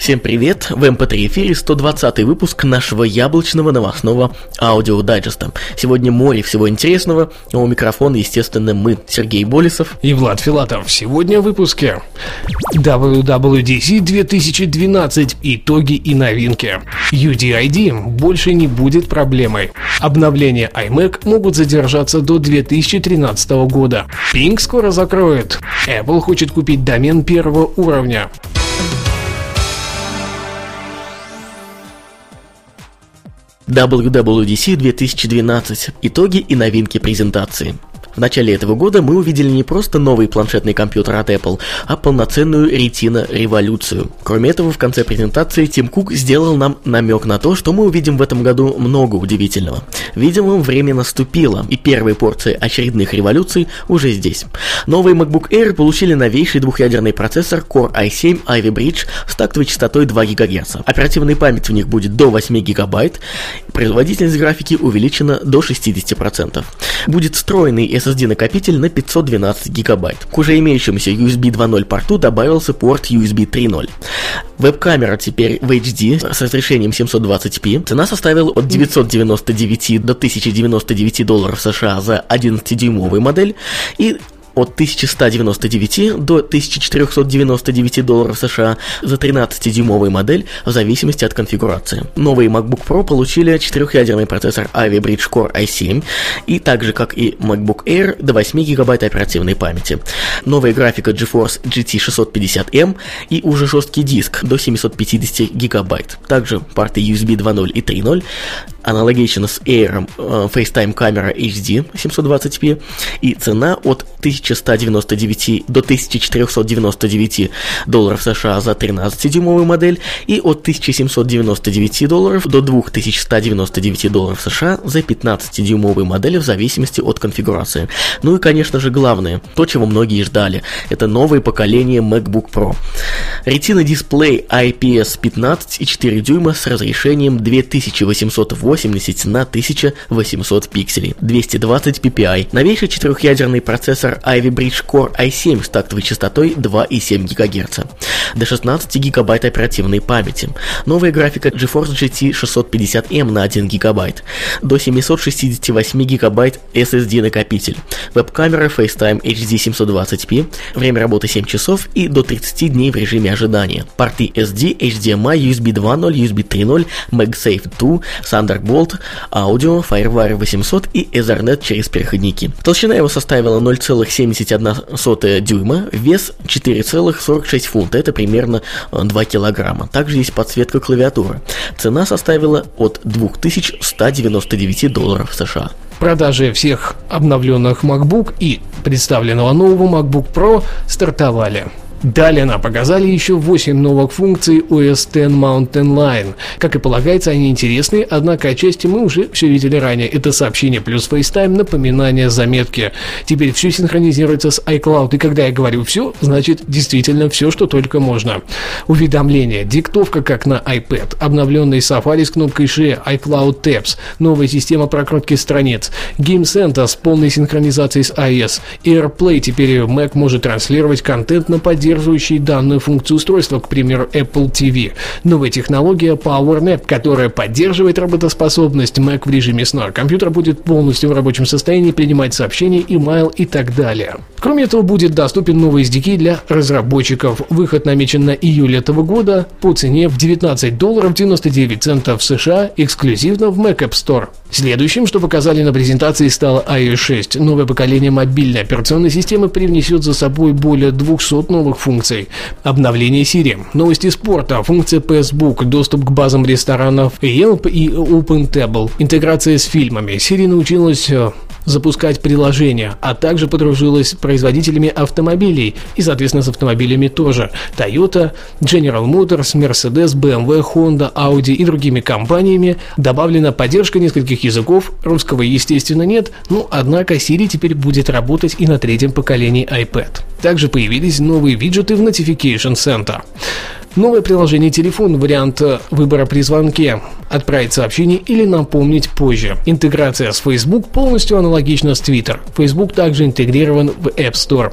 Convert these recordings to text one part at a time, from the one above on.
Всем привет! В MP3 эфире 120 выпуск нашего яблочного новостного аудиодайджеста. Сегодня море всего интересного, а у микрофона, естественно, мы, Сергей Болесов и Влад Филатов. Сегодня в выпуске WWDC 2012. Итоги и новинки. UDID больше не будет проблемой. Обновления iMac могут задержаться до 2013 года. Ping скоро закроет. Apple хочет купить домен первого уровня. WWDC 2012. Итоги и новинки презентации. В начале этого года мы увидели не просто новый планшетный компьютер от Apple, а полноценную ретино-революцию. Кроме этого, в конце презентации Тим Кук сделал нам намек на то, что мы увидим в этом году много удивительного. Видимо, время наступило, и первые порции очередных революций уже здесь. Новые MacBook Air получили новейший двухъядерный процессор Core i7 Ivy Bridge с тактовой частотой 2 ГГц. Оперативной памяти в них будет до 8 ГБ, производительность графики увеличена до 60%. Будет встроенный SSD-накопитель на 512 гигабайт. К уже имеющемуся USB 2.0 порту добавился порт USB 3.0. Веб-камера теперь в HD с разрешением 720p. Цена составила от 999 до 1099 долларов США за 11-дюймовую модель и от 1199 до 1499 долларов США за 13-дюймовую модель в зависимости от конфигурации. Новые MacBook Pro получили четырехъядерный процессор Ivy Bridge Core i7 и так же как и MacBook Air до 8 гигабайт оперативной памяти. Новая графика GeForce GT 650M и уже жесткий диск до 750 гигабайт. Также порты USB 2.0 и 3.0, аналогично с Air э, FaceTime камера HD 720p и цена от 1199 до 1499 долларов США за 13-дюймовую модель и от 1799 долларов до 2199 долларов США за 15-дюймовую модель в зависимости от конфигурации. Ну и, конечно же, главное, то, чего многие ждали, это новое поколение MacBook Pro. Retina дисплей IPS 15,4 дюйма с разрешением 2880 на 1800 пикселей, 220 ppi, новейший четырехъядерный процессор Ivy Bridge Core i7 с тактовой частотой 2,7 ГГц, до 16 ГБ оперативной памяти, новая графика GeForce GT 650M на 1 ГБ, до 768 ГБ SSD накопитель, веб-камера FaceTime HD 720p, время работы 7 часов и до 30 дней в режиме ожидания, порты SD, HDMI, USB 2.0, USB 3.0, MagSafe 2, Thunderbolt, аудио, FireWire 800 и Ethernet через переходники. Толщина его составила 0,71 дюйма, вес 4,46 фунта, это примерно 2 килограмма. Также есть подсветка клавиатуры. Цена составила от 2199 долларов США. Продажи всех обновленных MacBook и представленного нового MacBook Pro стартовали. Далее нам показали еще 8 новых функций OS X Mountain Line. Как и полагается, они интересны, однако отчасти мы уже все видели ранее. Это сообщение плюс FaceTime, напоминание, заметки. Теперь все синхронизируется с iCloud, и когда я говорю все, значит действительно все, что только можно. Уведомления, диктовка как на iPad, обновленный Safari с кнопкой Share, iCloud Tabs, новая система прокрутки страниц, Game Center с полной синхронизацией с iOS, AirPlay, теперь Mac может транслировать контент на поддержку поддерживающие данную функцию устройства, к примеру, Apple TV. Новая технология PowerNap, которая поддерживает работоспособность Mac в режиме сна. Компьютер будет полностью в рабочем состоянии принимать сообщения, email и так далее. Кроме этого, будет доступен новый SDK для разработчиков. Выход намечен на июль этого года по цене в 19 долларов 99 центов США эксклюзивно в Mac App Store. Следующим, что показали на презентации, стало iOS 6. Новое поколение мобильной операционной системы привнесет за собой более 200 новых функций. Обновление Siri, новости спорта, функция Facebook, доступ к базам ресторанов Yelp и OpenTable, интеграция с фильмами. Siri научилась э, запускать приложения, а также подружилась с производителями автомобилей и, соответственно, с автомобилями тоже. Toyota, General Motors, Mercedes, BMW, Honda, Audi и другими компаниями. Добавлена поддержка нескольких языков, русского, естественно, нет, но, однако, Siri теперь будет работать и на третьем поколении iPad. Также появились новые виджеты в Notification Center. Новое приложение телефон, вариант выбора при звонке, отправить сообщение или напомнить позже. Интеграция с Facebook полностью аналогична с Twitter. Facebook также интегрирован в App Store.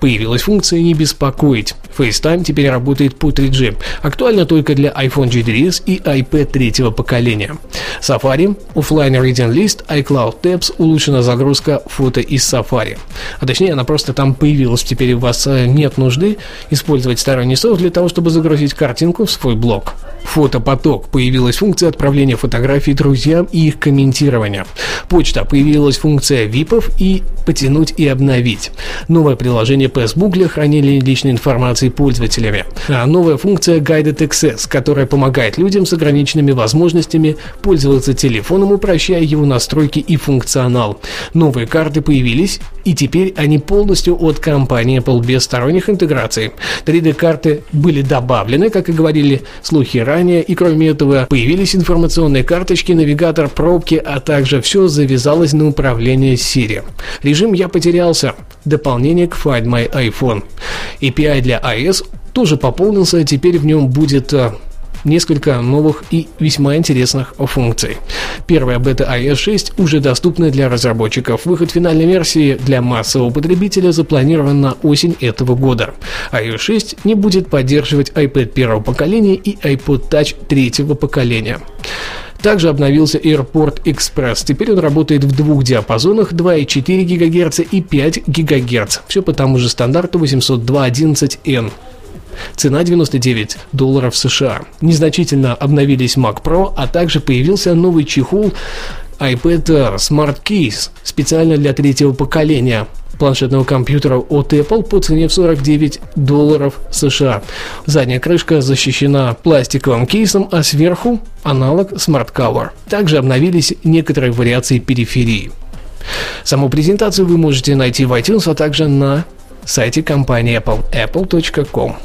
Появилась функция «Не беспокоить». FaceTime теперь работает по 3G. Актуально только для iPhone 4s и iPad третьего поколения. Safari, Offline Reading List, iCloud Tabs, улучшена загрузка фото из Safari. А точнее, она просто там появилась. Теперь у вас э, нет нужды использовать сторонний софт для того, чтобы загрузить картинку в свой блог. Фотопоток. Появилась функция отправления фотографий друзьям и их комментирования. Почта. Появилась функция ВИПов и потянуть и обновить. Новое приложение Facebook для хранения личной информации пользователями. А новая функция Guided Access, которая помогает людям с ограниченными возможностями пользоваться телефоном, упрощая его настройки и функционал. Новые карты появились, и теперь они полностью от компании Apple без сторонних интеграций. 3D-карты были добавлены, как и говорили слухи ранее, и кроме этого появились информационные карточки, навигатор, пробки, а также все завязалось на управление Siri. Режим «Я потерялся» — дополнение к Find My iPhone. API для iOS тоже пополнился, теперь в нем будет э, несколько новых и весьма интересных функций. Первая бета iOS 6 уже доступна для разработчиков. Выход финальной версии для массового потребителя запланирован на осень этого года. iOS 6 не будет поддерживать iPad первого поколения и iPod Touch третьего поколения. Также обновился Airport Express. Теперь он работает в двух диапазонах 2,4 ГГц и 5 ГГц. Все по тому же стандарту 802.11n. Цена 99 долларов США. Незначительно обновились Mac Pro, а также появился новый чехол iPad Smart Case специально для третьего поколения планшетного компьютера от Apple по цене в 49 долларов США. Задняя крышка защищена пластиковым кейсом, а сверху аналог Smart Cover. Также обновились некоторые вариации периферии. Саму презентацию вы можете найти в iTunes, а также на сайте компании Apple apple.com.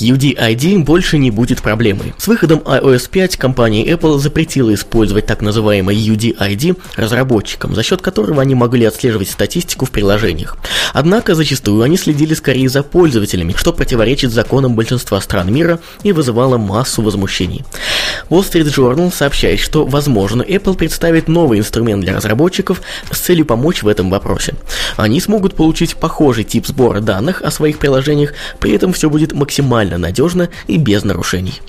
UDID больше не будет проблемой. С выходом iOS 5 компания Apple запретила использовать так называемый UDID разработчикам, за счет которого они могли отслеживать статистику в приложениях. Однако зачастую они следили скорее за пользователями, что противоречит законам большинства стран мира и вызывало массу возмущений. Wall Street Journal сообщает, что, возможно, Apple представит новый инструмент для разработчиков с целью помочь в этом вопросе. Они смогут получить похожий тип сбора данных о своих приложениях, при этом все будет максимально максимально надежно и без нарушений.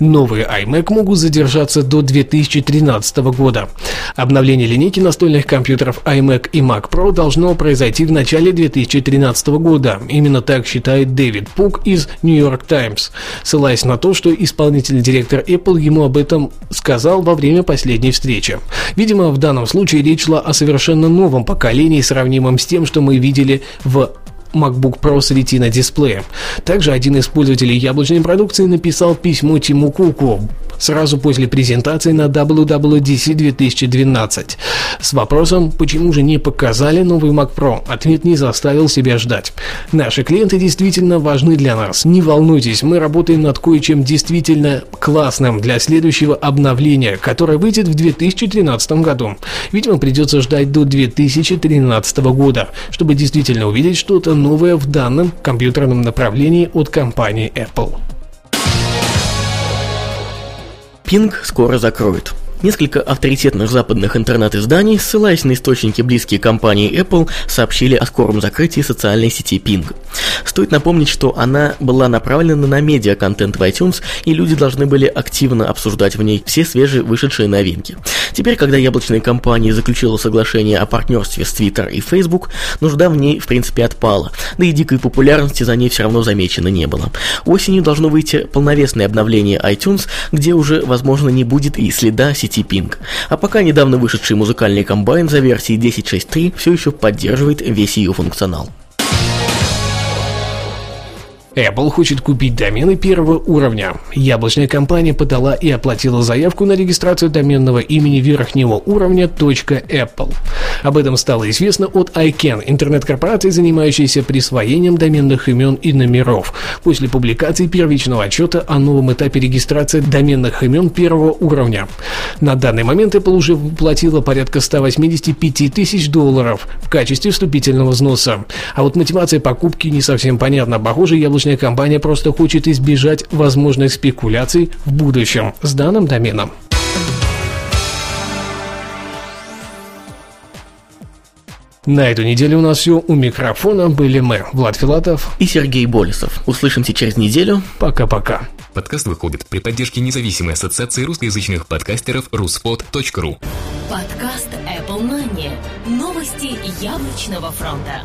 Новые iMac могут задержаться до 2013 года. Обновление линейки настольных компьютеров iMac и Mac Pro должно произойти в начале 2013 года. Именно так считает Дэвид Пук из New York Times, ссылаясь на то, что исполнительный директор Apple ему об этом сказал во время последней встречи. Видимо, в данном случае речь шла о совершенно новом поколении, сравнимом с тем, что мы видели в MacBook Pro с Retina дисплеем. Также один из пользователей яблочной продукции написал письмо Тиму Куку сразу после презентации на WWDC 2012 с вопросом, почему же не показали новый Mac Pro. Ответ не заставил себя ждать. Наши клиенты действительно важны для нас. Не волнуйтесь, мы работаем над кое-чем действительно классным для следующего обновления, которое выйдет в 2013 году. Видимо, придется ждать до 2013 года, чтобы действительно увидеть что-то новое в данном компьютерном направлении от компании Apple. Ping скоро закроют. Несколько авторитетных западных интернет-изданий, ссылаясь на источники близкие компании Apple, сообщили о скором закрытии социальной сети Ping. Стоит напомнить, что она была направлена на медиа-контент в iTunes, и люди должны были активно обсуждать в ней все свежие вышедшие новинки. Теперь, когда яблочная компания заключила соглашение о партнерстве с Twitter и Facebook, нужда в ней, в принципе, отпала, да и дикой популярности за ней все равно замечено не было. Осенью должно выйти полновесное обновление iTunes, где уже, возможно, не будет и следа сети сети Ping. А пока недавно вышедший музыкальный комбайн за версией 10.6.3 все еще поддерживает весь ее функционал. Apple хочет купить домены первого уровня. Яблочная компания подала и оплатила заявку на регистрацию доменного имени верхнего уровня .apple. Об этом стало известно от ICANN, интернет-корпорации, занимающейся присвоением доменных имен и номеров, после публикации первичного отчета о новом этапе регистрации доменных имен первого уровня. На данный момент Apple уже платила порядка 185 тысяч долларов в качестве вступительного взноса. А вот мотивация покупки не совсем понятна. Похоже, яблочная яблочная компания просто хочет избежать возможных спекуляций в будущем с данным доменом. На эту неделю у нас все. У микрофона были мы, Влад Филатов и Сергей Болесов. Услышимся через неделю. Пока-пока. Подкаст выходит при поддержке независимой ассоциации русскоязычных подкастеров ruspod.ru Подкаст Apple Money. Новости яблочного фронта.